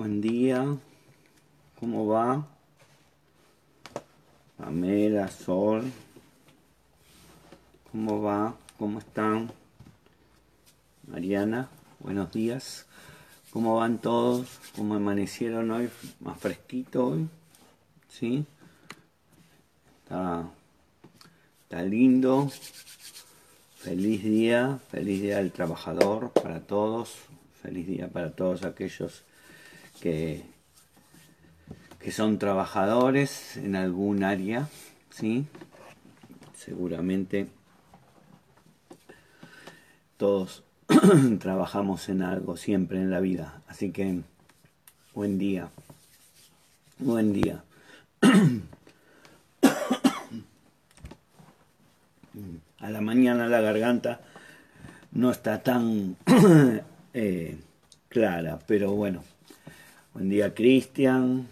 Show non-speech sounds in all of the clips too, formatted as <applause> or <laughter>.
Buen día. ¿Cómo va? Pamela, Sol. ¿Cómo va? ¿Cómo están? Mariana, buenos días. ¿Cómo van todos? ¿Cómo amanecieron hoy? ¿Más fresquito hoy? ¿Sí? Está, lindo. Feliz día, feliz día del trabajador para todos. Feliz día para todos aquellos que, que son trabajadores en algún área, ¿sí? Seguramente todos <clears throat> trabajamos en algo siempre en la vida. Así que buen día. Buen día. <clears throat> A la mañana la garganta no está tan <clears throat> eh, clara, pero bueno. Buen día Cristian.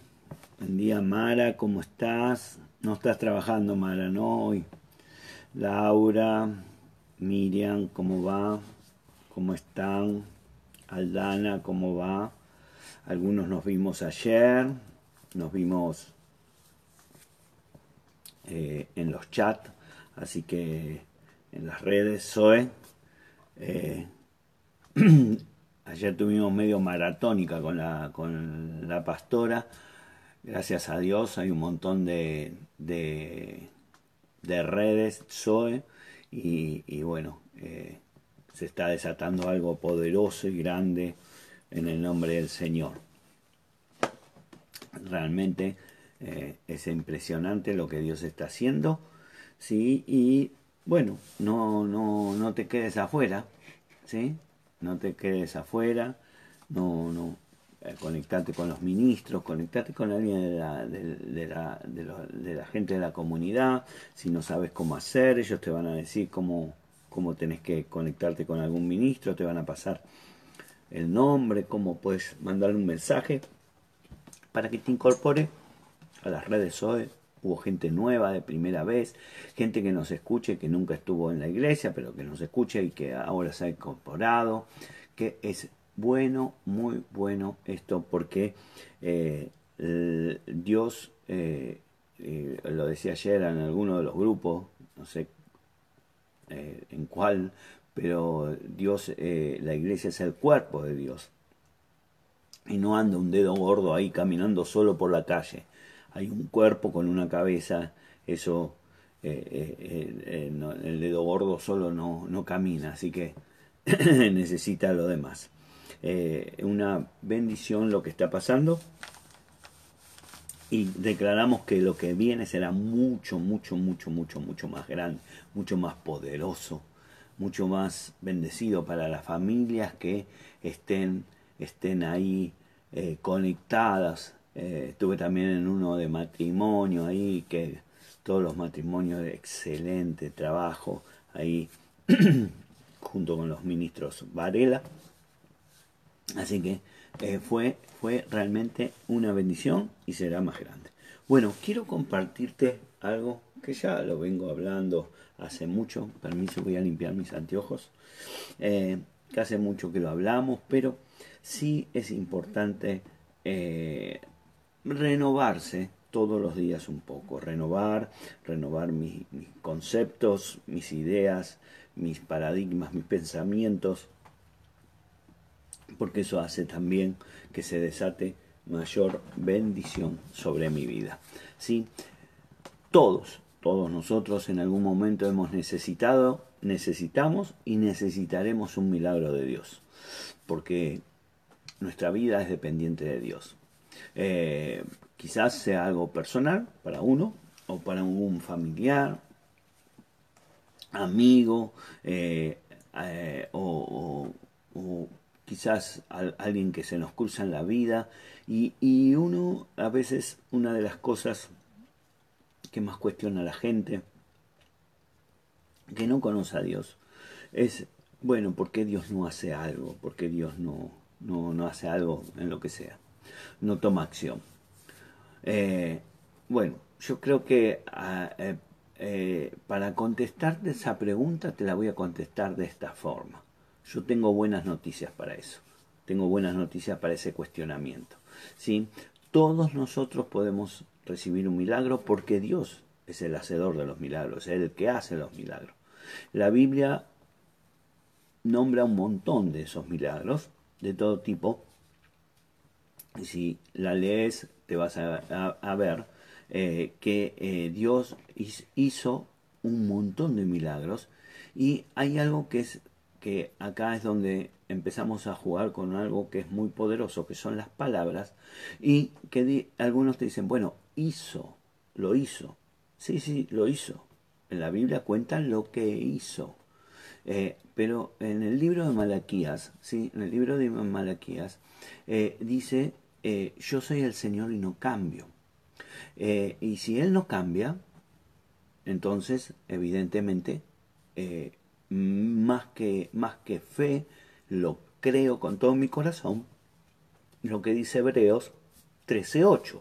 Buen día Mara, ¿cómo estás? No estás trabajando Mara, ¿no? Hoy. Laura, Miriam, ¿cómo va? ¿Cómo están? Aldana, ¿cómo va? Algunos nos vimos ayer, nos vimos eh, en los chats, así que en las redes, Zoe. Eh, <clears throat> ayer tuvimos medio maratónica con la, con la pastora. Gracias a Dios hay un montón de, de, redes, Zoe, y, bueno, eh, se está desatando algo poderoso y grande en el nombre del Señor. Realmente eh, es impresionante lo que Dios está haciendo, ¿sí? Y bueno, no, no, no te quedes afuera, ¿sí? No te quedes afuera, no, no, eh, conectate con los ministros, conectate con alguien de la, de, la, de, la gente de la comunidad, si no sabes cómo hacer, ellos te van a decir cómo, cómo tenés que conectarte con algún ministro, te van a pasar el nombre, cómo puedes mandarle un mensaje para que te incorpore a las redes hoy hubo gente nueva de primera vez, gente que nos escuche, que nunca estuvo en la iglesia, pero que nos escuche y que ahora se ha incorporado, que es bueno, muy bueno esto, porque eh, Dios, eh, eh, lo decía ayer en alguno de los grupos, no sé en cuál, pero Dios, la iglesia es el cuerpo de Dios. Y no anda un dedo gordo ahí caminando solo por la calle hay un cuerpo con una cabeza, eso eh, eh, eh, el dedo gordo solo no, no camina, así que <clears throat> necesita lo demás. una bendición lo que está pasando y declaramos que lo que viene será mucho, mucho, mucho, mucho, mucho más grande, mucho más poderoso, mucho más bendecido para las familias que estén, estén ahí conectadas eh, estuve también en uno de matrimonio ahí, que todos los matrimonios de excelente trabajo ahí, <clears throat> junto con los ministros Varela. Así que eh, fue, fue realmente una bendición y será más grande. Bueno, quiero compartirte algo que ya lo vengo hablando hace mucho. Permiso, voy a limpiar mis anteojos. Eh, que hace mucho que lo hablamos, pero sí es importante renovarse todos los días un poco, renovar, renovar mis, conceptos, mis ideas, mis paradigmas, mis pensamientos, porque eso hace también que se desate mayor bendición sobre mi vida. ¿Sí? Todos, todos nosotros en algún momento hemos necesitado, necesitamos y necesitaremos un milagro de Dios, porque nuestra vida es dependiente de Dios. Eh, quizás sea algo personal para uno o para un familiar, amigo eh, eh, o, quizás alguien que se nos cruza en la vida y, y, uno a veces una de las cosas que más cuestiona a la gente que no conoce a Dios es bueno, ¿por qué Dios no hace algo? ¿Por qué Dios no, no, no hace algo en lo que sea? No toma acción. Eh, bueno, yo creo que ah, eh, eh, para contestarte esa pregunta te la voy a contestar de esta forma. Yo tengo buenas noticias para eso. Tengo buenas noticias para ese cuestionamiento. ¿sí? Todos nosotros podemos recibir un milagro porque Dios es el hacedor de los milagros, es el que hace los milagros. La Biblia nombra un montón de esos milagros, de todo tipo. Y si la lees, te vas a, ver eh, que eh, Dios hizo un montón de milagros. Y hay algo que es que acá es donde empezamos a jugar con algo que es muy poderoso, que son las palabras, y que algunos te dicen, bueno, hizo, lo hizo. Sí, sí, lo hizo. En la Biblia cuentan lo que hizo. Eh, pero en el libro de Malaquías, ¿sí? en el libro de Malaquías, dice, eh, yo soy el Señor y no cambio. y si Él no cambia, entonces, evidentemente, más, que, más que fe, lo creo con todo mi corazón, lo que dice Hebreos 13.8.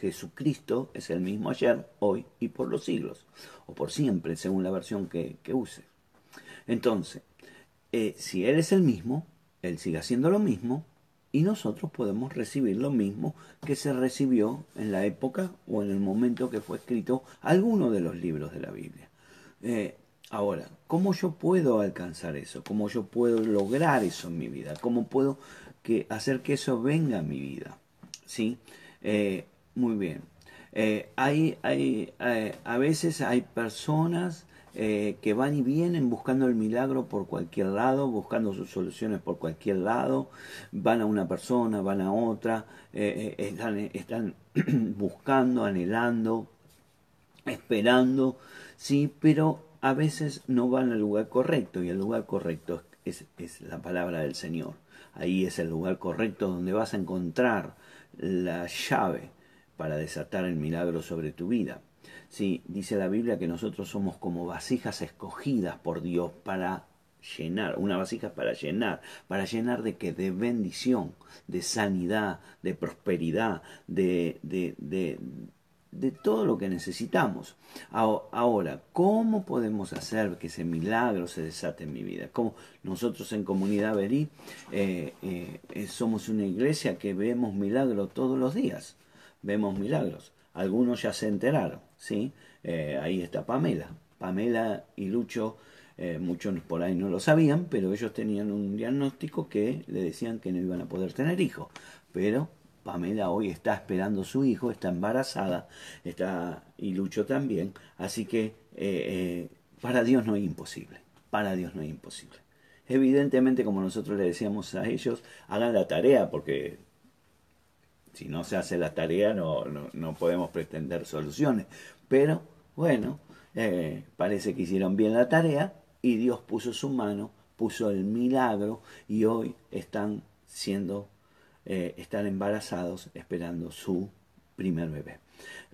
Jesucristo es el mismo ayer, hoy y por los siglos, o por siempre, según la versión que, use. Entonces, eh, si Él es el mismo, Él sigue haciendo lo mismo, y nosotros podemos recibir lo mismo que se recibió en la época o en el momento que fue escrito alguno de los libros de la Biblia. Eh, ahora, ¿cómo yo puedo alcanzar eso? ¿Cómo yo puedo lograr eso en mi vida? ¿Cómo puedo que, hacer que eso venga a mi vida? ¿Sí? Eh, muy bien. Eh, hay, hay, a veces hay personas eh, que van y vienen buscando el milagro por cualquier lado, buscando sus soluciones por cualquier lado, van a una persona, van a otra, están, están <clears throat> buscando, anhelando, esperando, sí, pero a veces no van al lugar correcto y el lugar correcto es, es la palabra del Señor. Ahí es el lugar correcto donde vas a encontrar la llave para desatar el milagro sobre tu vida. Sí, dice la Biblia que nosotros somos como vasijas escogidas por Dios para llenar, una vasija para llenar, para llenar de que de bendición, de sanidad, de prosperidad, de, de, de, todo lo que necesitamos. Ahora, ¿cómo podemos hacer que ese milagro se desate en mi vida? Como nosotros en Comunidad Berí eh, eh, somos una iglesia que vemos milagros todos los días vemos milagros. Algunos ya se enteraron, ¿sí? Eh, ahí está Pamela. Pamela y Lucho, eh, muchos por ahí no lo sabían, pero ellos tenían un diagnóstico que le decían que no iban a poder tener hijos. Pero Pamela hoy está esperando su hijo, está embarazada, está y Lucho también. Así que eh, para Dios no es imposible. Para Dios no es imposible. Evidentemente, como nosotros le decíamos a ellos, hagan la tarea, porque si no se hace la tarea no, no, podemos pretender soluciones. Pero bueno, eh, parece que hicieron bien la tarea y Dios puso su mano, puso el milagro y hoy están siendo, eh, están embarazados esperando su primer bebé.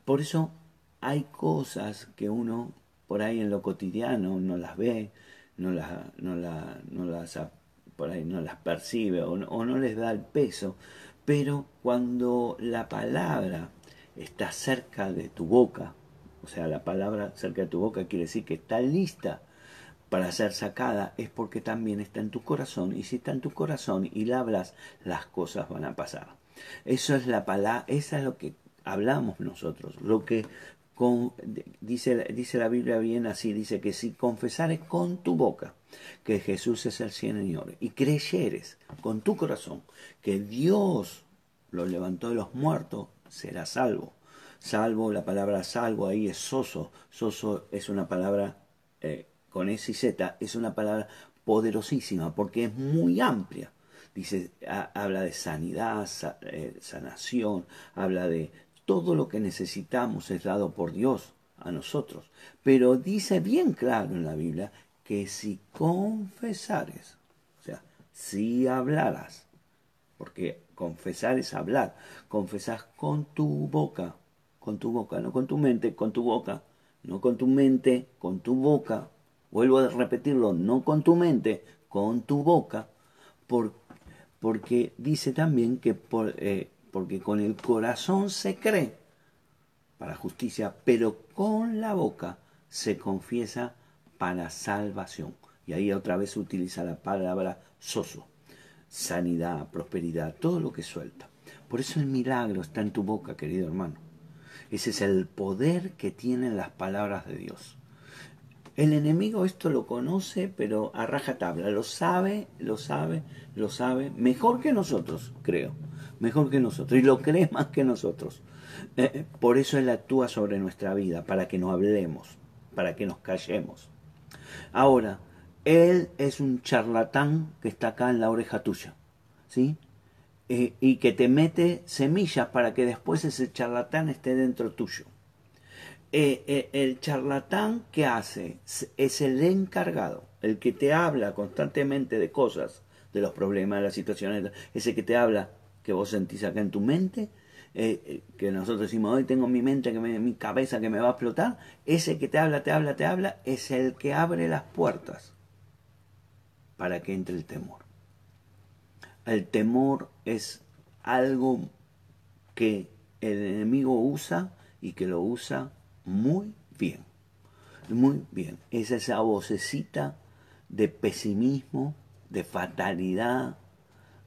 Por eso hay cosas que uno por ahí en lo cotidiano no las ve, no no las por ahí no las percibe o no les da el peso, pero cuando la palabra está cerca de tu boca, o sea, la palabra cerca de tu boca quiere decir que está lista para ser sacada, es porque también está en tu corazón. Y si está en tu corazón y la hablas, las cosas van a pasar. Eso es la palabra, eso es lo que hablamos nosotros, lo que dice, dice la Biblia bien así, dice que si confesares con tu boca que Jesús es el Señor y creyeres con tu corazón que Dios lo levantó de los muertos, serás salvo. Salvo, la palabra salvo ahí es soso. Soso es una palabra eh, con S y Z, es una palabra poderosísima porque es muy amplia. Dice, habla de sanidad, eh, sanación, habla de todo lo que necesitamos es dado por Dios a nosotros. Pero dice bien claro en la Biblia que si confesares, o sea, si hablaras, porque confesar es hablar, confesas con tu boca, con tu boca, no con tu mente, con tu boca, no con tu mente, con tu boca, vuelvo a repetirlo, no con tu mente, con tu boca, porque dice también que por, eh, porque con el corazón se cree para justicia, pero con la boca se confiesa para salvación. Y ahí otra vez utiliza la palabra soso, sanidad, prosperidad, todo lo que suelta. Por eso el milagro está en tu boca, querido hermano. Ese es el poder que tienen las palabras de Dios. El enemigo esto lo conoce, pero a raja tabla, lo sabe, lo sabe, lo sabe, mejor que nosotros, creo, mejor que nosotros, y lo cree más que nosotros. Eh, por eso Él actúa sobre nuestra vida, para que no hablemos, para que nos callemos. Ahora, Él es un charlatán que está acá en la oreja tuya, ¿sí? Eh, y que te mete semillas para que después ese charlatán esté dentro tuyo. Eh, el charlatán que hace es el encargado, el que te habla constantemente de cosas, de los problemas, de las situaciones, ese que te habla que vos sentís acá en tu mente, eh, eh, que nosotros decimos, hoy tengo mi mente, que mi cabeza que me va a explotar, ese que te habla, te habla, te habla, es el que abre las puertas para que entre el temor. El temor es algo que el enemigo usa y que lo usa muy bien. Muy bien. Es esa vocecita de pesimismo, de fatalidad,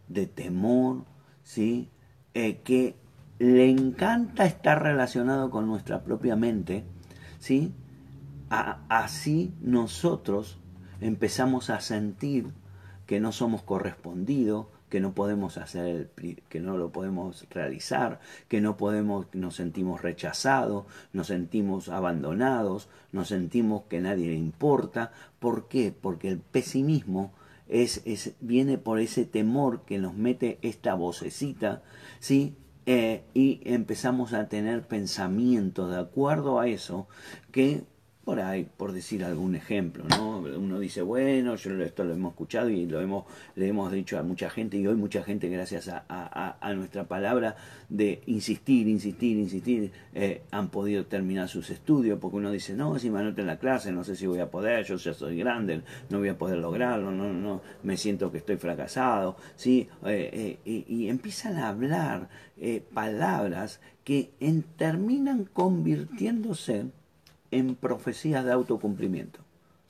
de temor, ¿sí? Eh, que le encanta estar relacionado con nuestra propia mente, ¿sí? así nosotros empezamos a sentir que no somos correspondidos, que no podemos hacer, que no lo podemos realizar, que no podemos, nos sentimos rechazados, nos sentimos abandonados, nos sentimos que nadie le importa. ¿Por qué? Porque el pesimismo es, es, viene por ese temor que nos mete esta vocecita, ¿sí? Eh, y empezamos a tener pensamientos de acuerdo a eso que por ahí, por decir algún ejemplo, ¿no? Uno dice, bueno, yo esto lo hemos escuchado y lo hemos, le hemos dicho a mucha gente y hoy mucha gente, gracias a, nuestra palabra de insistir, insistir, insistir, eh, han podido terminar sus estudios, porque uno dice, no, si me anoto en la clase, no sé si voy a poder, yo ya soy grande, no voy a poder lograrlo, no, no, me siento que estoy fracasado, ¿sí? Eh, eh, y, empiezan a hablar palabras que terminan convirtiéndose en profecías de autocumplimiento,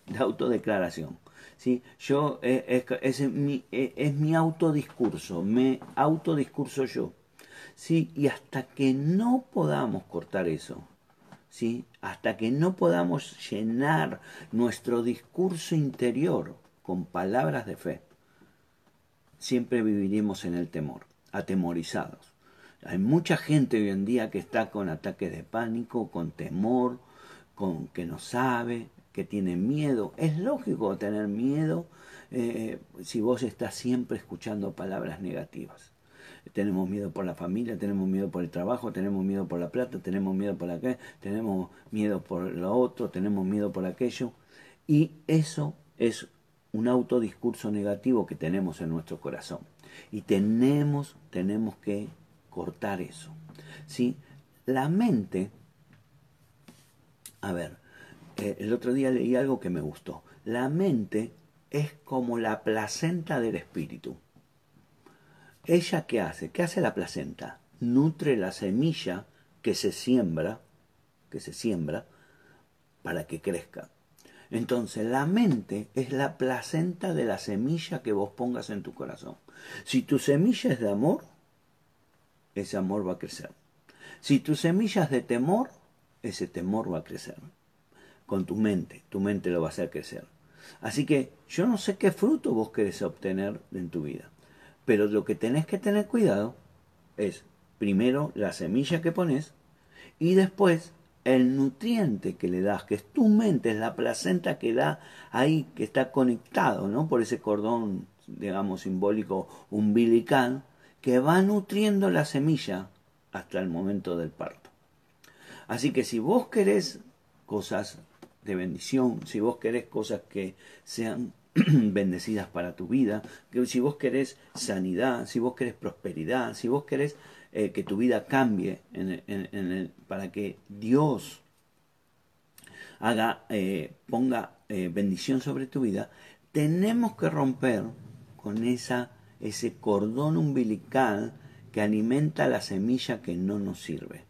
de autodeclaración. ¿sí? Yo, eh, es, mi, eh, es mi autodiscurso, me autodiscurso yo. ¿sí? Y hasta que no podamos cortar eso, ¿sí? hasta que no podamos llenar nuestro discurso interior con palabras de fe, siempre viviremos en el temor, atemorizados. Hay mucha gente hoy en día que está con ataques de pánico, con temor, con que no sabe, que tiene miedo. Es lógico tener miedo eh, si vos estás siempre escuchando palabras negativas. Tenemos miedo por la familia, tenemos miedo por el trabajo, tenemos miedo por la plata, tenemos miedo por que, tenemos miedo por lo otro, tenemos miedo por aquello. Y eso es un autodiscurso negativo que tenemos en nuestro corazón. Y tenemos, tenemos que cortar eso. ¿sí? La mente a ver, eh, el otro día leí algo que me gustó. La mente es como la placenta del espíritu. ¿Ella qué hace? ¿Qué hace la placenta? Nutre la semilla que se siembra, que se siembra para que crezca. Entonces, la mente es la placenta de la semilla que vos pongas en tu corazón. Si tu semilla es de amor, ese amor va a crecer. Si tu semilla es de temor, ese temor va a crecer. Con tu mente, tu mente lo va a hacer crecer. Así que yo no sé qué fruto vos querés obtener en tu vida, pero lo que tenés que tener cuidado es primero la semilla que pones y después el nutriente que le das, que es tu mente, es la placenta que da ahí, que está conectado, ¿no? Por ese cordón, digamos, simbólico umbilical, que va nutriendo la semilla hasta el momento del parto. Así que si vos querés cosas de bendición, si vos querés cosas que sean <clears throat> bendecidas para tu vida, que si vos querés sanidad, si vos querés prosperidad, si vos querés eh, que tu vida cambie para que Dios eh, ponga eh, bendición sobre tu vida, tenemos que romper con esa, ese cordón umbilical que alimenta la semilla que no nos sirve.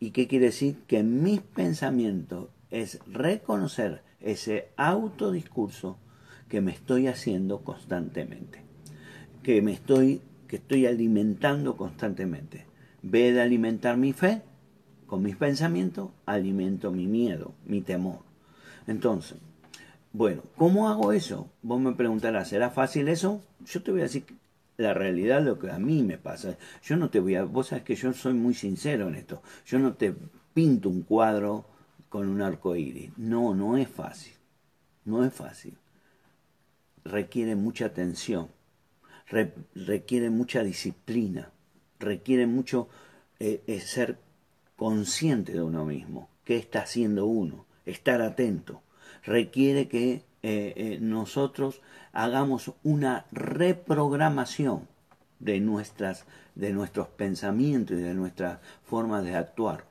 ¿Y qué quiere decir? Que mis pensamientos es reconocer ese autodiscurso que me estoy haciendo constantemente. Que me estoy que estoy alimentando constantemente. Ve de alimentar mi fe con mis pensamientos, alimento mi miedo, mi temor. Entonces, bueno, ¿cómo hago eso? Vos me preguntarás, ¿será fácil eso? Yo te voy a decir la realidad lo que a mí me pasa. Yo no te voy a, vos sabes que yo soy muy sincero en esto. Yo no te pinto un cuadro con un arco iris. No, no es fácil. No es fácil. Requiere mucha atención. requiere mucha disciplina. Requiere mucho eh, eh, ser consciente de uno mismo. ¿Qué está haciendo uno? Estar atento. Requiere que eh, nosotros hagamos una reprogramación de, nuestras, de nuestros pensamientos y de nuestras formas de actuar.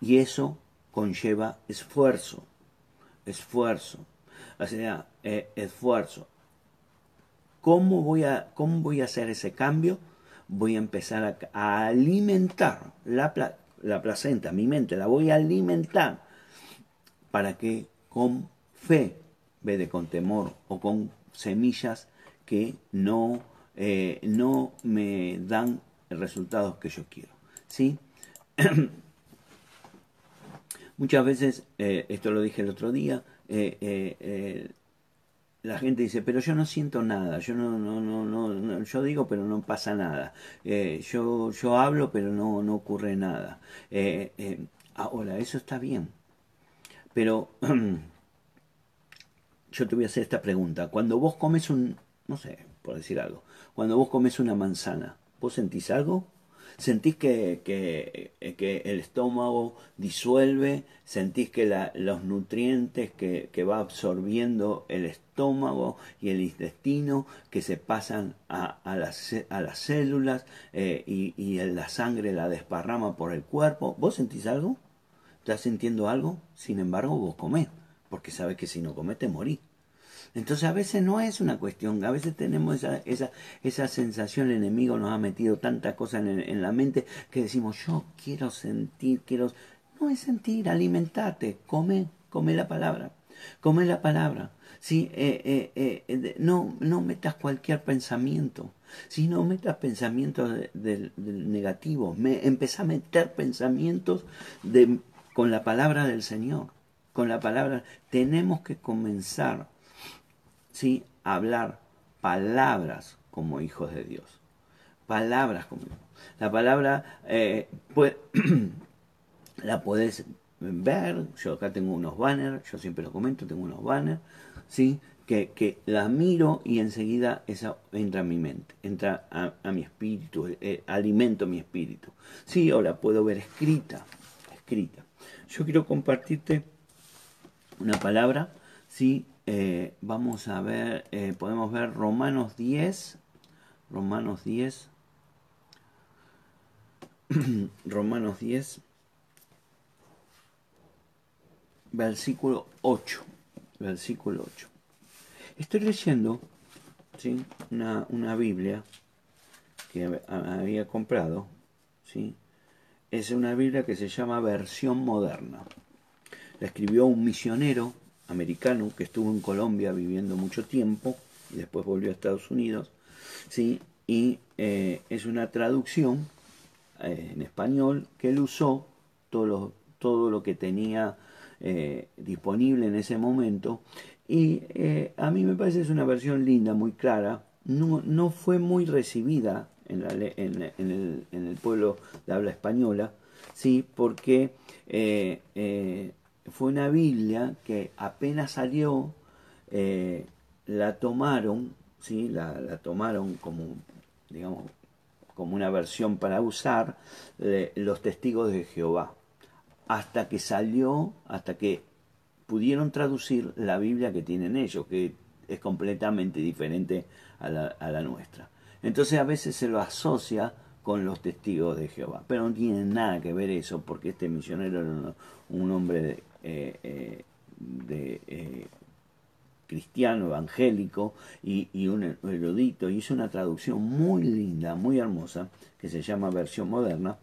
Y eso conlleva esfuerzo, esfuerzo, o sea, eh, esfuerzo. ¿Cómo voy, a, ¿Cómo voy a hacer ese cambio? Voy a empezar a, alimentar la, la placenta, mi mente, la voy a alimentar para que con fe, de con temor o con semillas que no, eh, no me dan resultados que yo quiero. ¿sí? <clears throat> Muchas veces, eh, esto lo dije el otro día, eh, la gente dice, pero yo no siento nada, yo no, no, no, no, yo digo, pero no pasa nada, yo, yo hablo, pero no, no ocurre nada. ahora, eso está bien, pero <clears throat> yo te voy a hacer esta pregunta. Cuando vos comes un, no sé, por decir algo, cuando vos comes una manzana, ¿vos sentís algo? ¿Sentís que, que, que el estómago disuelve? ¿Sentís que los nutrientes que, que, va absorbiendo el estómago y el intestino que se pasan a, a, las, a las, células eh, y, y la sangre la desparrama por el cuerpo? ¿Vos sentís algo? ¿Estás sintiendo algo? Sin embargo, vos comés, porque sabes que si no comés te morís. Entonces a veces no es una cuestión, a veces tenemos esa, esa, esa sensación, el enemigo nos ha metido tanta cosa en, la mente que decimos, yo quiero sentir, quiero... No es sentir, alimentate, come, come la palabra, come la palabra. ¿sí? Eh, eh, eh, no, no metas cualquier pensamiento, si no metas pensamientos negativos, me, empezá a meter pensamientos con la palabra del Señor, con la palabra. Tenemos que comenzar ¿sí? hablar palabras como hijos de Dios. Palabras como La palabra eh, <clears throat> la puedes ver, yo acá tengo unos banners, yo siempre lo comento, tengo unos banners, ¿sí? que, que la miro y enseguida esa entra a mi mente, entra a, mi espíritu, eh, alimento mi espíritu. Sí, ahora puedo ver escrita, escrita. Yo quiero compartirte una palabra, ¿sí? Eh, vamos a ver, eh, podemos ver Romanos 10, Romanos 10, <clears throat> Romanos 10, versículo 8, versículo 8. Estoy leyendo ¿sí? una, una Biblia que había comprado, ¿sí? es una Biblia que se llama versión moderna. La escribió un misionero americano que estuvo en Colombia viviendo mucho tiempo y después volvió a Estados Unidos, ¿sí? y eh, es una traducción eh, en español que él usó todo lo, todo lo que tenía eh, disponible en ese momento. Y a mí me parece es una versión linda, muy clara, no, no fue muy recibida en, en, en, el, en, el, pueblo de habla española, sí, porque fue una Biblia que apenas salió, eh, la tomaron, ¿sí? La, tomaron como, digamos, como una versión para usar los testigos de Jehová. Hasta que salió, hasta que pudieron traducir la Biblia que tienen ellos, que es completamente diferente a la, a la nuestra. Entonces a veces se lo asocia con los testigos de Jehová. Pero no tiene nada que ver eso, porque este misionero era un, hombre eh, eh, de, eh, cristiano, evangélico y, un erudito, hizo una traducción muy linda, muy hermosa, que se llama versión moderna.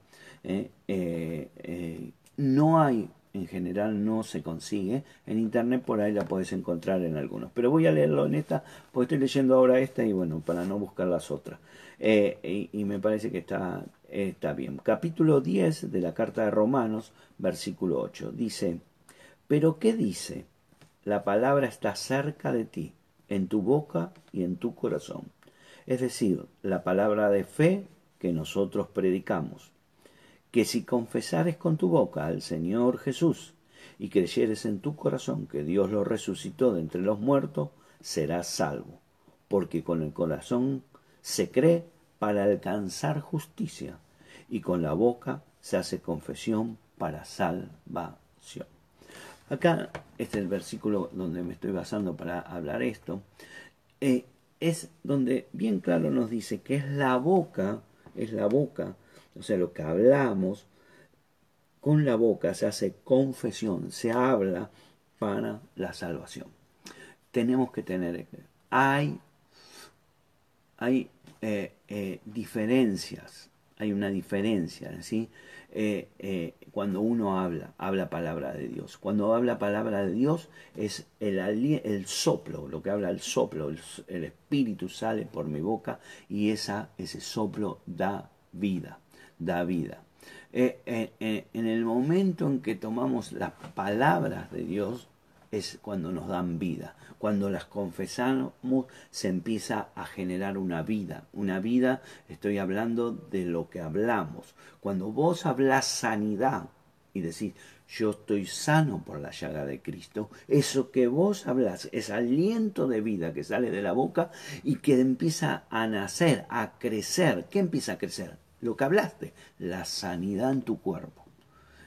no hay en general no se consigue. En internet por ahí la podés encontrar en algunos. Pero voy a leerlo en esta, porque estoy leyendo ahora esta y bueno, para no buscar las otras. Y, me parece que está, está bien. Capítulo 10 de la carta de Romanos, versículo 8. Dice, pero ¿qué dice? La palabra está cerca de ti, en tu boca y en tu corazón. Es decir, la palabra de fe que nosotros predicamos que si confesares con tu boca al Señor Jesús y creyeres en tu corazón que Dios lo resucitó de entre los muertos, serás salvo, porque con el corazón se cree para alcanzar justicia y con la boca se hace confesión para salvación. Acá, este es el versículo donde me estoy basando para hablar esto, eh, es donde bien claro nos dice que es la boca, es la boca o sea, lo que hablamos con la boca se hace confesión, se habla para la salvación. Tenemos que tener, hay, hay eh, eh, diferencias, hay una diferencia, ¿sí? Eh, cuando uno habla, habla palabra de Dios. Cuando habla palabra de Dios es el, el soplo, lo que habla el soplo, el, espíritu sale por mi boca y esa, ese soplo da vida da vida. Eh, eh, eh, en el momento en que tomamos las palabras de Dios es cuando nos dan vida. Cuando las confesamos se empieza a generar una vida. Una vida, estoy hablando de lo que hablamos. Cuando vos hablas sanidad y decís, yo estoy sano por la llaga de Cristo, eso que vos hablas es aliento de vida que sale de la boca y que empieza a nacer, a crecer. ¿Qué empieza a crecer? lo que hablaste, la sanidad en tu cuerpo.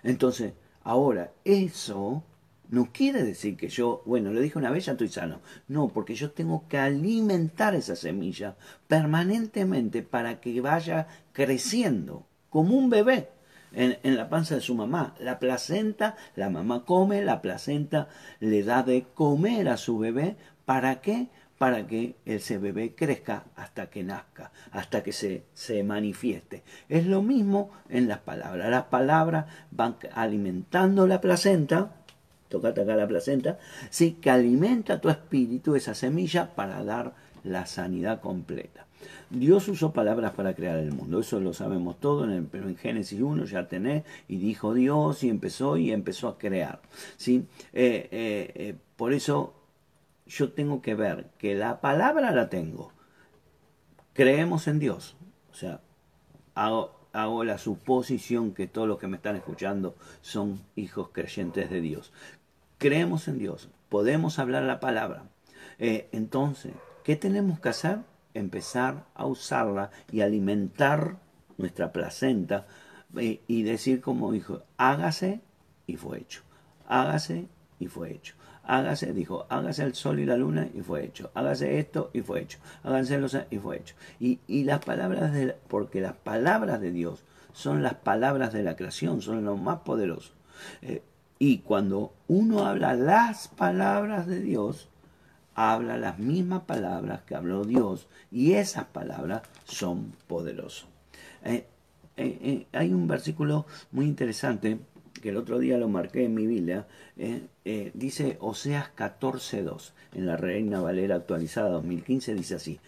Entonces, ahora, eso no quiere decir que yo, bueno, lo dije una vez, ya estoy sano. No, porque yo tengo que alimentar esa semilla permanentemente para que vaya creciendo como un bebé en, en, la panza de su mamá. La placenta, la mamá come, la placenta le da de comer a su bebé. ¿Para qué? para que ese bebé crezca hasta que nazca, hasta que se, se manifieste. Es lo mismo en las palabras. Las palabras van alimentando la placenta, toca acá la placenta, sí, que alimenta tu espíritu, esa semilla, para dar la sanidad completa. Dios usó palabras para crear el mundo, eso lo sabemos todo, en el, pero en Génesis 1 ya tenés, y dijo Dios, y empezó, y empezó a crear. ¿sí? Eh, eh, eh, por eso yo tengo que ver que la palabra la tengo. Creemos en Dios. O sea, hago la suposición que todos los que me están escuchando son hijos creyentes de Dios. Creemos en Dios. Podemos hablar la palabra. Eh, entonces, ¿qué tenemos que hacer? Empezar a usarla y alimentar nuestra placenta eh, y decir como dijo, hágase y fue hecho. Hágase y fue hecho hágase, dijo, hágase el sol y la luna y fue hecho, hágase esto y fue hecho, háganse los y fue hecho. Y, las palabras de, porque las palabras de Dios son las palabras de la creación, son lo más poderoso. Eh, y cuando uno habla las palabras de Dios, habla las mismas palabras que habló Dios y esas palabras son poderosas. Eh, eh, hay un versículo muy interesante que el otro día lo marqué en mi Biblia, eh, eh, dice Oseas 14.2, en la Reina Valera actualizada 2015, dice así,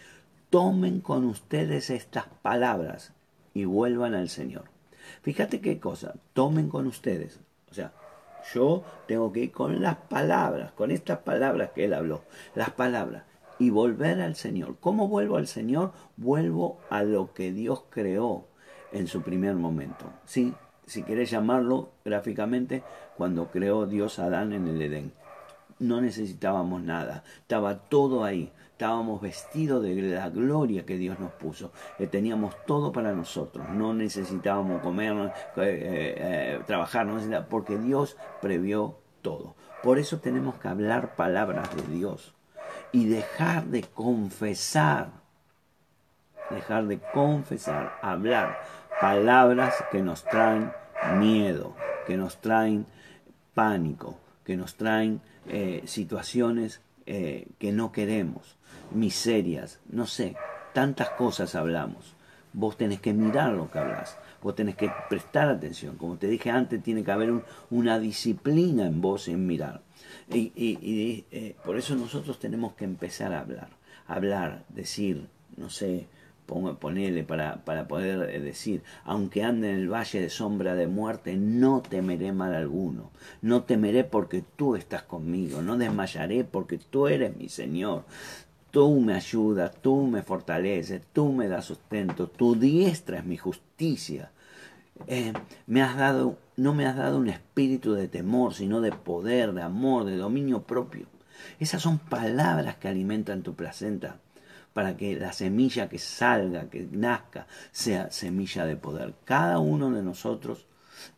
tomen con ustedes estas palabras y vuelvan al Señor. Fíjate qué cosa, tomen con ustedes, o sea, yo tengo que ir con las palabras, con estas palabras que él habló, las palabras, y volver al Señor. ¿Cómo vuelvo al Señor? Vuelvo a lo que Dios creó en su primer momento. Sí, si querés llamarlo gráficamente, cuando creó Dios a Adán en el Edén. No necesitábamos nada, estaba todo ahí, estábamos vestidos de la gloria que Dios nos puso, eh, teníamos todo para nosotros, no necesitábamos comer, eh, eh, trabajar, porque Dios previó todo. Por eso tenemos que hablar palabras de Dios y dejar de confesar, dejar de confesar, hablar palabras que nos traen miedo, que nos traen pánico, que nos traen eh, situaciones eh, que no queremos, miserias, no sé, tantas cosas hablamos. vos tenés que mirar lo que hablas, vos tenés que prestar atención. Como te dije antes, tiene que haber una disciplina en vos en mirar. Y, eh, por eso nosotros tenemos que empezar a hablar, hablar, decir, no sé, ponerle para, para poder eh, decir, aunque ande en el valle de sombra de muerte, no temeré mal alguno, no temeré porque tú estás conmigo, no desmayaré porque tú eres mi Señor. Tú me ayudas, tú me fortaleces, tú me das sustento, tu diestra es mi justicia. Eh, me has dado, no me has dado un espíritu de temor, sino de poder, de amor, de dominio propio. Esas son palabras que alimentan tu placenta para que la semilla que salga, que nazca, sea semilla de poder. Cada uno de nosotros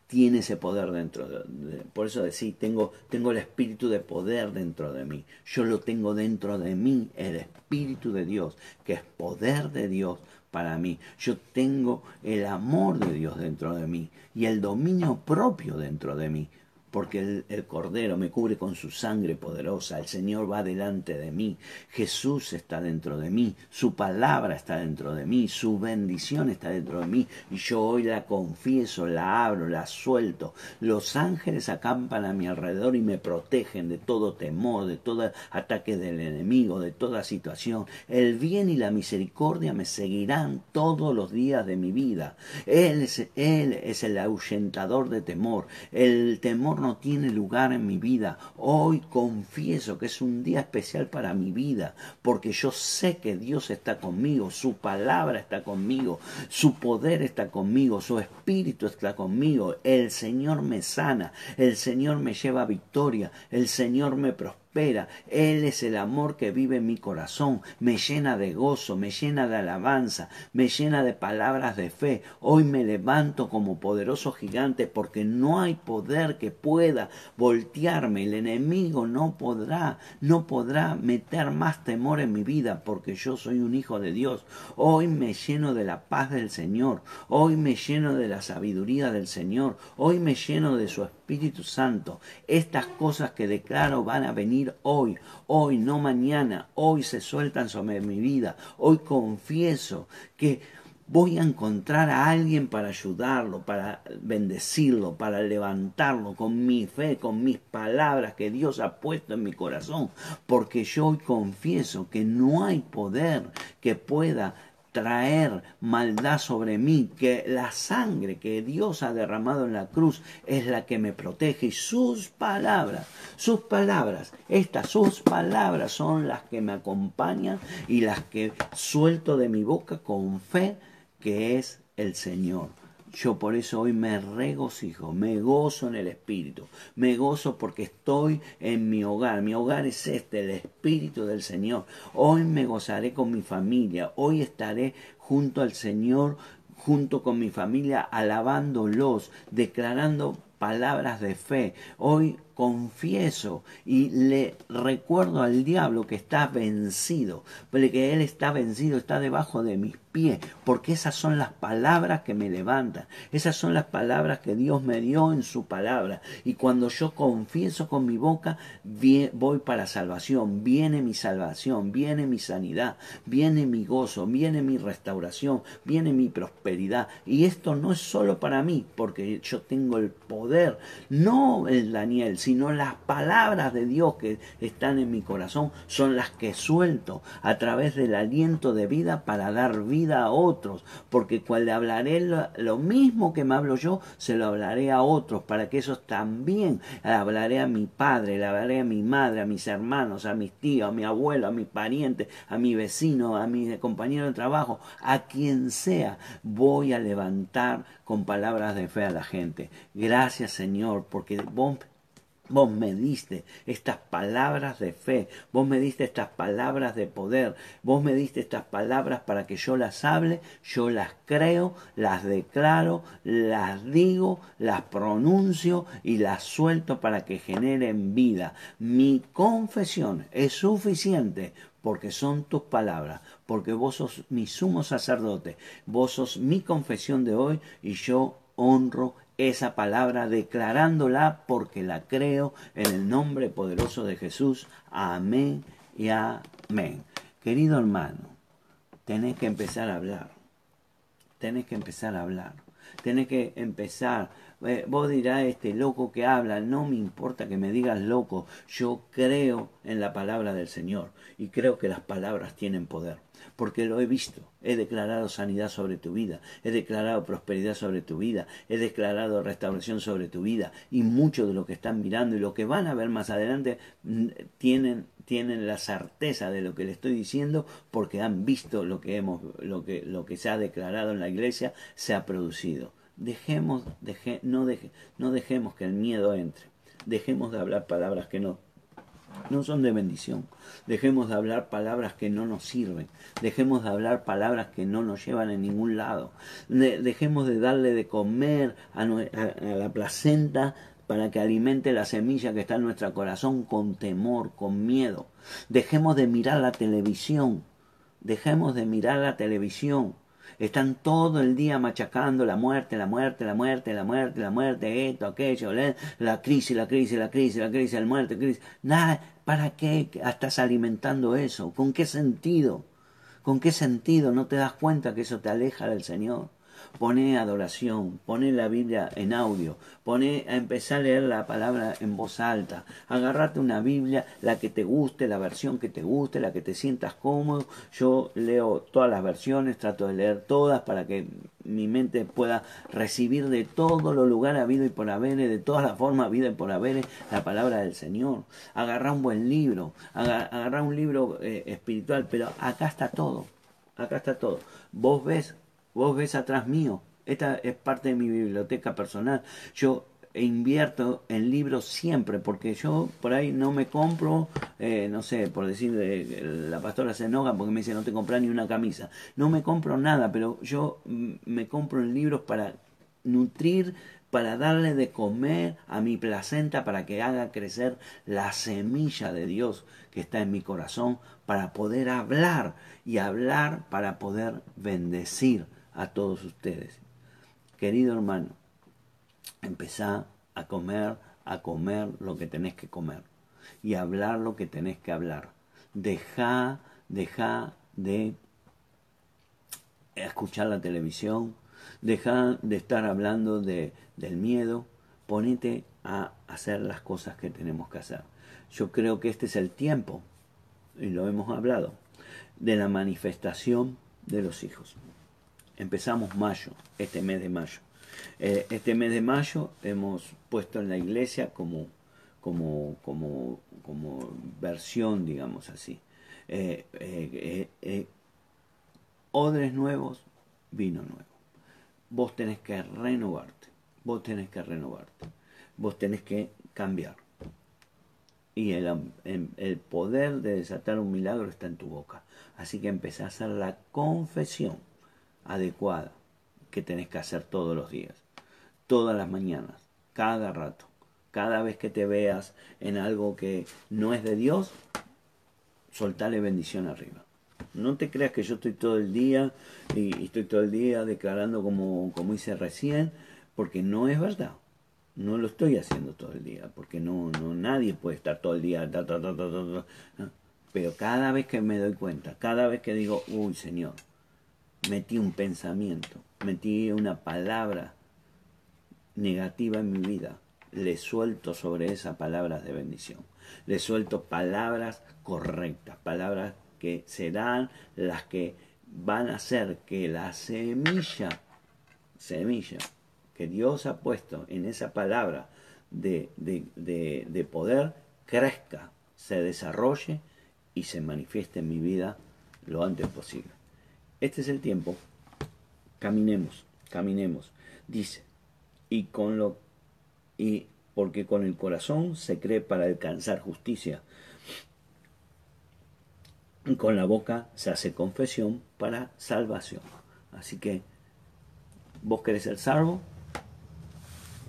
tiene ese poder dentro de, por eso decir tengo tengo el espíritu de poder dentro de mí. Yo lo tengo dentro de mí el espíritu de Dios que es poder de Dios para mí. Yo tengo el amor de Dios dentro de mí y el dominio propio dentro de mí porque el, Cordero me cubre con su sangre poderosa, el Señor va delante de mí, Jesús está dentro de mí, su palabra está dentro de mí, su bendición está dentro de mí, y yo hoy la confieso, la abro, la suelto. Los ángeles acampan a mi alrededor y me protegen de todo temor, de todo ataque del enemigo, de toda situación. El bien y la misericordia me seguirán todos los días de mi vida. Él es, él es el ahuyentador de temor. El temor no tiene lugar en mi vida. Hoy confieso que es un día especial para mi vida, porque yo sé que Dios está conmigo, su palabra está conmigo, su poder está conmigo, su espíritu está conmigo, el Señor me sana, el Señor me lleva a victoria, el Señor me prospera él es el amor que vive en mi corazón, me llena de gozo, me llena de alabanza, me llena de palabras de fe. Hoy me levanto como poderoso gigante porque no hay poder que pueda voltearme. El enemigo no podrá, no podrá meter más temor en mi vida porque yo soy un hijo de Dios. Hoy me lleno de la paz del Señor, hoy me lleno de la sabiduría del Señor, hoy me lleno de su Espíritu Santo. Estas cosas que declaro van a venir hoy, hoy, no mañana, hoy se sueltan sobre mi vida, hoy confieso que voy a encontrar a alguien para ayudarlo, para bendecirlo, para levantarlo con mi fe, con mis palabras que Dios ha puesto en mi corazón, porque yo hoy confieso que no hay poder que pueda traer maldad sobre mí, que la sangre que Dios ha derramado en la cruz es la que me protege y sus palabras, sus palabras, estas sus palabras son las que me acompañan y las que suelto de mi boca con fe que es el Señor. Yo por eso hoy me regocijo, me gozo en el Espíritu, me gozo porque estoy en mi hogar. Mi hogar es este, el Espíritu del Señor. Hoy me gozaré con mi familia, hoy estaré junto al Señor, junto con mi familia, alabándolos, declarando palabras de fe. Hoy confieso y le recuerdo al diablo que está vencido, porque él está vencido, está debajo de mis pies, porque esas son las palabras que me levantan, esas son las palabras que Dios me dio en su palabra. Y cuando yo confieso con mi boca, voy para salvación, viene mi salvación, viene mi sanidad, viene mi gozo, viene mi restauración, viene mi prosperidad. Y esto no es solo para mí, porque yo tengo el poder, no el Daniel, sino las palabras de Dios que están en mi corazón son las que suelto a través del aliento de vida para dar vida a otros, porque cuando hablaré lo, mismo que me hablo yo, se lo hablaré a otros, para que esos también hablaré a mi padre, le hablaré a mi madre, a mis hermanos, a mis tíos, a mi abuelo, a mis parientes, a mi vecino, a mi compañero de trabajo, a quien sea, voy a levantar con palabras de fe a la gente. Gracias Señor, porque vos Vos me diste estas palabras de fe, vos me diste estas palabras de poder, vos me diste estas palabras para que yo las hable, yo las creo, las declaro, las digo, las pronuncio y las suelto para que generen vida. Mi confesión es suficiente porque son tus palabras, porque vos sos mi sumo sacerdote, vos sos mi confesión de hoy y yo honro esa palabra declarándola porque la creo en el nombre poderoso de Jesús. Amén y amén. Querido hermano, tenés que empezar a hablar. tenés que empezar a hablar. Tenés que empezar. Eh, vos dirás, este loco que habla, no me importa que me digas loco. Yo creo en la palabra del Señor y creo que las palabras tienen poder porque lo he visto. He declarado sanidad sobre tu vida, he declarado prosperidad sobre tu vida, he declarado restauración sobre tu vida y muchos de lo que están mirando y lo que van a ver más adelante mm, tienen tienen la certeza de lo que le estoy diciendo porque han visto lo que hemos lo que lo que se ha declarado en la iglesia se ha producido. Dejemos deje, no deje, no dejemos que el miedo entre. Dejemos de hablar palabras que no no son de bendición. Dejemos de hablar palabras que no nos sirven. Dejemos de hablar palabras que no nos llevan a ningún lado. dejemos de darle de comer a, la placenta para que alimente la semilla que está en nuestro corazón con temor, con miedo. Dejemos de mirar la televisión. Dejemos de mirar la televisión. Están todo el día machacando la muerte, la muerte, la muerte, la muerte, la muerte, esto, aquello, la crisis, la crisis, la crisis, la crisis, la muerte, crisis. Nada, ¿para qué estás alimentando eso? ¿Con qué sentido? ¿Con qué sentido no te das cuenta que eso te aleja del Señor? Pone adoración, pone la Biblia en audio, pone a empezar a leer la palabra en voz alta, agarrate una Biblia, la que te guste, la versión que te guste, la que te sientas cómodo. Yo leo todas las versiones, trato de leer todas para que mi mente pueda recibir de todos los lugares habido y por haber, de todas las formas habido y por haber, la palabra del Señor. Agarra un buen libro, agarra un libro eh, espiritual, pero acá está todo, acá está todo. Vos ves Vos ves atrás mío. Esta es parte de mi biblioteca personal. Yo invierto en libros siempre, porque yo por ahí no me compro, eh, no sé, por decir, eh, la pastora se porque me dice no te compras ni una camisa. No me compro nada, pero yo mm, me compro en libros para nutrir, para darle de comer a mi placenta, para que haga crecer la semilla de Dios que está en mi corazón, para poder hablar y hablar para poder bendecir a todos ustedes. Querido hermano, empezá a comer, a comer lo que tenés que comer y hablar lo que tenés que hablar. Deja, deja de escuchar la televisión, deja de estar hablando de, del miedo, ponete a hacer las cosas que tenemos que hacer. Yo creo que este es el tiempo, y lo hemos hablado, de la manifestación de los hijos empezamos mayo, este mes de mayo. Eh, este mes de mayo hemos puesto en la iglesia como, como, como, como versión, digamos así. Eh, eh, odres nuevos, vino nuevo. Vos tenés que renovarte, vos tenés que renovarte, vos tenés que cambiar. Y el, el poder de desatar un milagro está en tu boca. Así que empezá a hacer la confesión adecuada que tenés que hacer todos los días, todas las mañanas, cada rato. Cada vez que te veas en algo que no es de Dios, soltale bendición arriba. No te creas que yo estoy todo el día y, estoy todo el día declarando como, como hice recién, porque no es verdad. No lo estoy haciendo todo el día, porque no, no nadie puede estar todo el día. Pero cada vez que me doy cuenta, cada vez que digo, uy Señor, metí un pensamiento, metí una palabra negativa en mi vida, le suelto sobre esa palabra de bendición. Le suelto palabras correctas, palabras que serán las que van a hacer que la semilla, semilla que Dios ha puesto en esa palabra de, de, de poder, crezca, se desarrolle y se manifieste en mi vida lo antes posible. Este es el tiempo. Caminemos, caminemos. Dice, y con lo y porque con el corazón se cree para alcanzar justicia. Y con la boca se hace confesión para salvación. Así que vos querés ser salvo,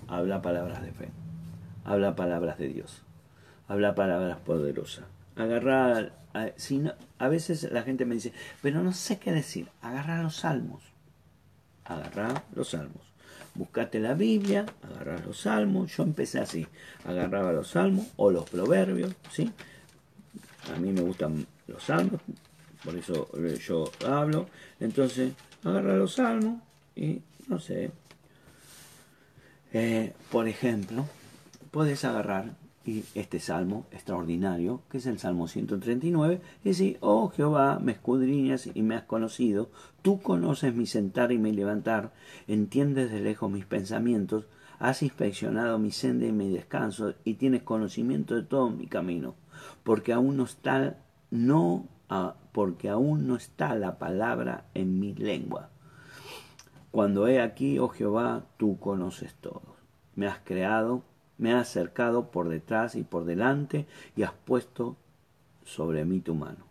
habla palabras de fe, habla palabras de Dios, habla palabras poderosas. Agarrar a, a veces la gente me dice, pero no sé qué decir, agarra los salmos. Agarra los salmos. Buscate la Biblia, agarra los salmos. Yo empecé así, agarraba los salmos o los proverbios, ¿sí? A mí me gustan los salmos, por eso yo hablo. Entonces, agarra los salmos, Y no sé. Eh, por ejemplo, puedes agarrar y este salmo extraordinario, que es el Salmo 139, y decir, oh Jehová, me escudriñas y me has conocido, tú conoces mi sentar y mi levantar, entiendes de lejos mis pensamientos, has inspeccionado mi senda y mi descanso, y tienes conocimiento de todo mi camino, porque aún no está, no, ah, porque aún no está la palabra en mi lengua. Cuando he aquí, oh Jehová, tú conoces todo. Me has creado, me has acercado por detrás y por delante y has puesto sobre mí tu mano.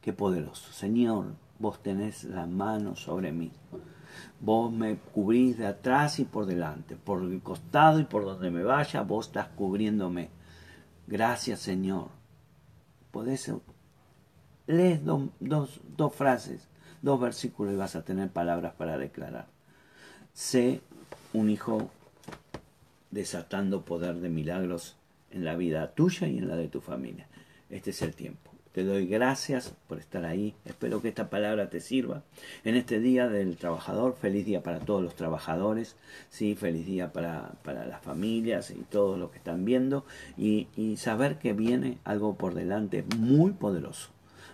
Qué poderoso. Señor, vos tenés la mano sobre mí. Vos me cubrís de atrás y por delante, por el costado y por donde me vaya, vos estás cubriéndome. Gracias, Señor. Podés lees dos, dos frases, dos versículos y vas a tener palabras para declarar. Sé un hijo desatando poder de milagros en la vida tuya y en la de tu familia. Este es el tiempo. Te doy gracias por estar ahí. Espero que esta palabra te sirva. En este día del trabajador, feliz día para todos los trabajadores, sí, feliz día para, para las familias y todos los que están viendo. Y, y saber que viene algo por delante muy poderoso,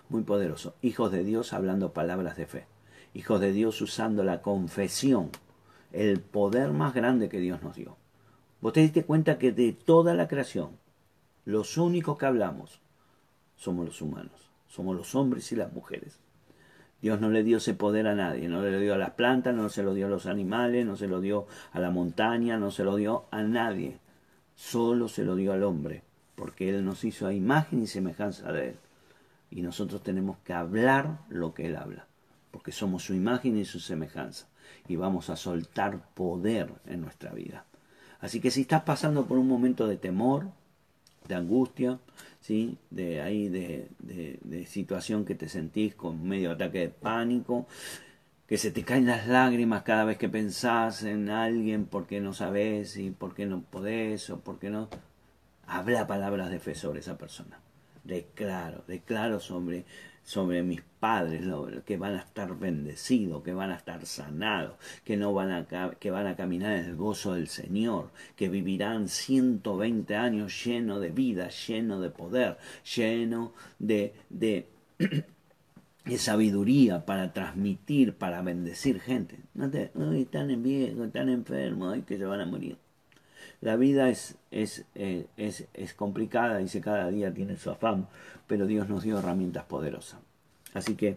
muy poderoso. Hijos de Dios hablando palabras de fe. Hijos de Dios usando la confesión, el poder más grande que Dios nos dio Vos te diste cuenta que de toda la creación, los únicos que hablamos somos los humanos, somos los hombres y las mujeres. Dios no le dio ese poder a nadie, no le dio a las plantas, no se lo dio a los animales, no se lo dio a la montaña, no se lo dio a nadie, solo se lo dio al hombre, porque Él nos hizo a imagen y semejanza de Él. Y nosotros tenemos que hablar lo que Él habla, porque somos su imagen y su semejanza, y vamos a soltar poder en nuestra vida. Así que si estás pasando por un momento de temor, de angustia, ¿sí? de ahí de, situación que te sentís con medio ataque de pánico, que se te caen las lágrimas cada vez que pensás en alguien porque no sabes y porque no podés o porque no... Habla palabras de fe sobre esa persona. Declaro, declaro sobre sobre mis padres, que van a estar bendecidos, que van a estar sanados, que, no van a, que van a caminar en el gozo del Señor, que vivirán 120 años lleno de vida, lleno de poder, lleno de, de, <clears throat> de sabiduría para transmitir, para bendecir gente. No, te, están en viejo, están enfermos, que se van a morir. La vida es, es, eh, es, es complicada, dice cada día tiene su afán, pero Dios nos dio herramientas poderosas. Así que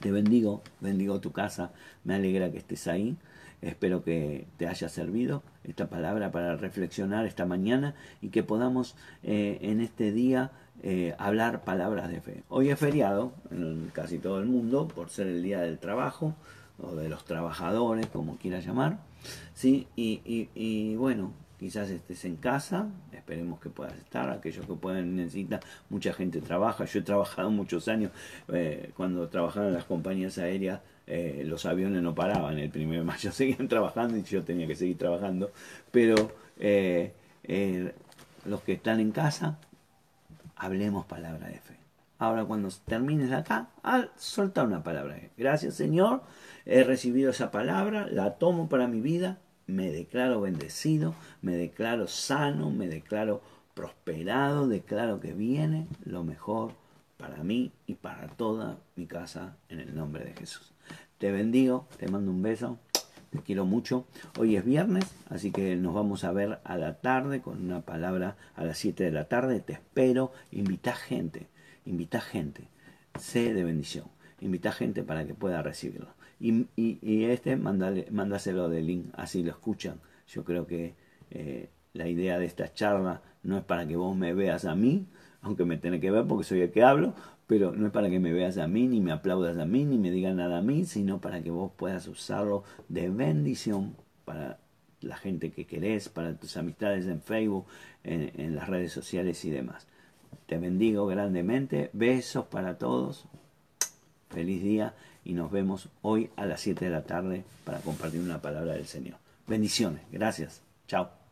te bendigo, bendigo tu casa, me alegra que estés ahí. Espero que te haya servido esta palabra para reflexionar esta mañana y que podamos eh, en este día eh, hablar palabras de fe. Hoy es feriado en casi todo el mundo por ser el día del trabajo o de los trabajadores, como quieras llamar. ¿Sí? Y, y, y bueno, quizás estés en casa, esperemos que puedas estar, aquellos que pueden necesitar, mucha gente trabaja, yo he trabajado muchos años, eh, cuando trabajaba en las compañías aéreas, eh, los aviones no paraban el primero de mayo, <laughs> seguían trabajando y yo tenía que seguir trabajando, pero eh, los que están en casa, hablemos palabra de fe. Ahora cuando termines acá, al soltar una palabra. Gracias Señor, he recibido esa palabra, la tomo para mi vida, me declaro bendecido, me declaro sano, me declaro prosperado, declaro que viene lo mejor para mí y para toda mi casa en el nombre de Jesús. Te bendigo, te mando un beso, te quiero mucho. Hoy es viernes, así que nos vamos a ver a la tarde con una palabra a las 7 de la tarde. Te espero, invita gente invita gente, sé de bendición, invita gente para que pueda recibirlo. Y, y, este, mándale, mándaselo de link, así lo escuchan. Yo creo que eh, la idea de esta charla no es para que vos me veas a mí, aunque me tenés que ver porque soy el que hablo, pero no es para que me veas a mí, ni me aplaudas a mí, ni me digas nada a mí, sino para que vos puedas usarlo de bendición para la gente que querés, para tus amistades en Facebook, en las redes sociales y demás. Te bendigo grandemente. Besos para todos. Feliz día y nos vemos hoy a las 7 de la tarde para compartir una palabra del Señor. Bendiciones. Gracias. Chao.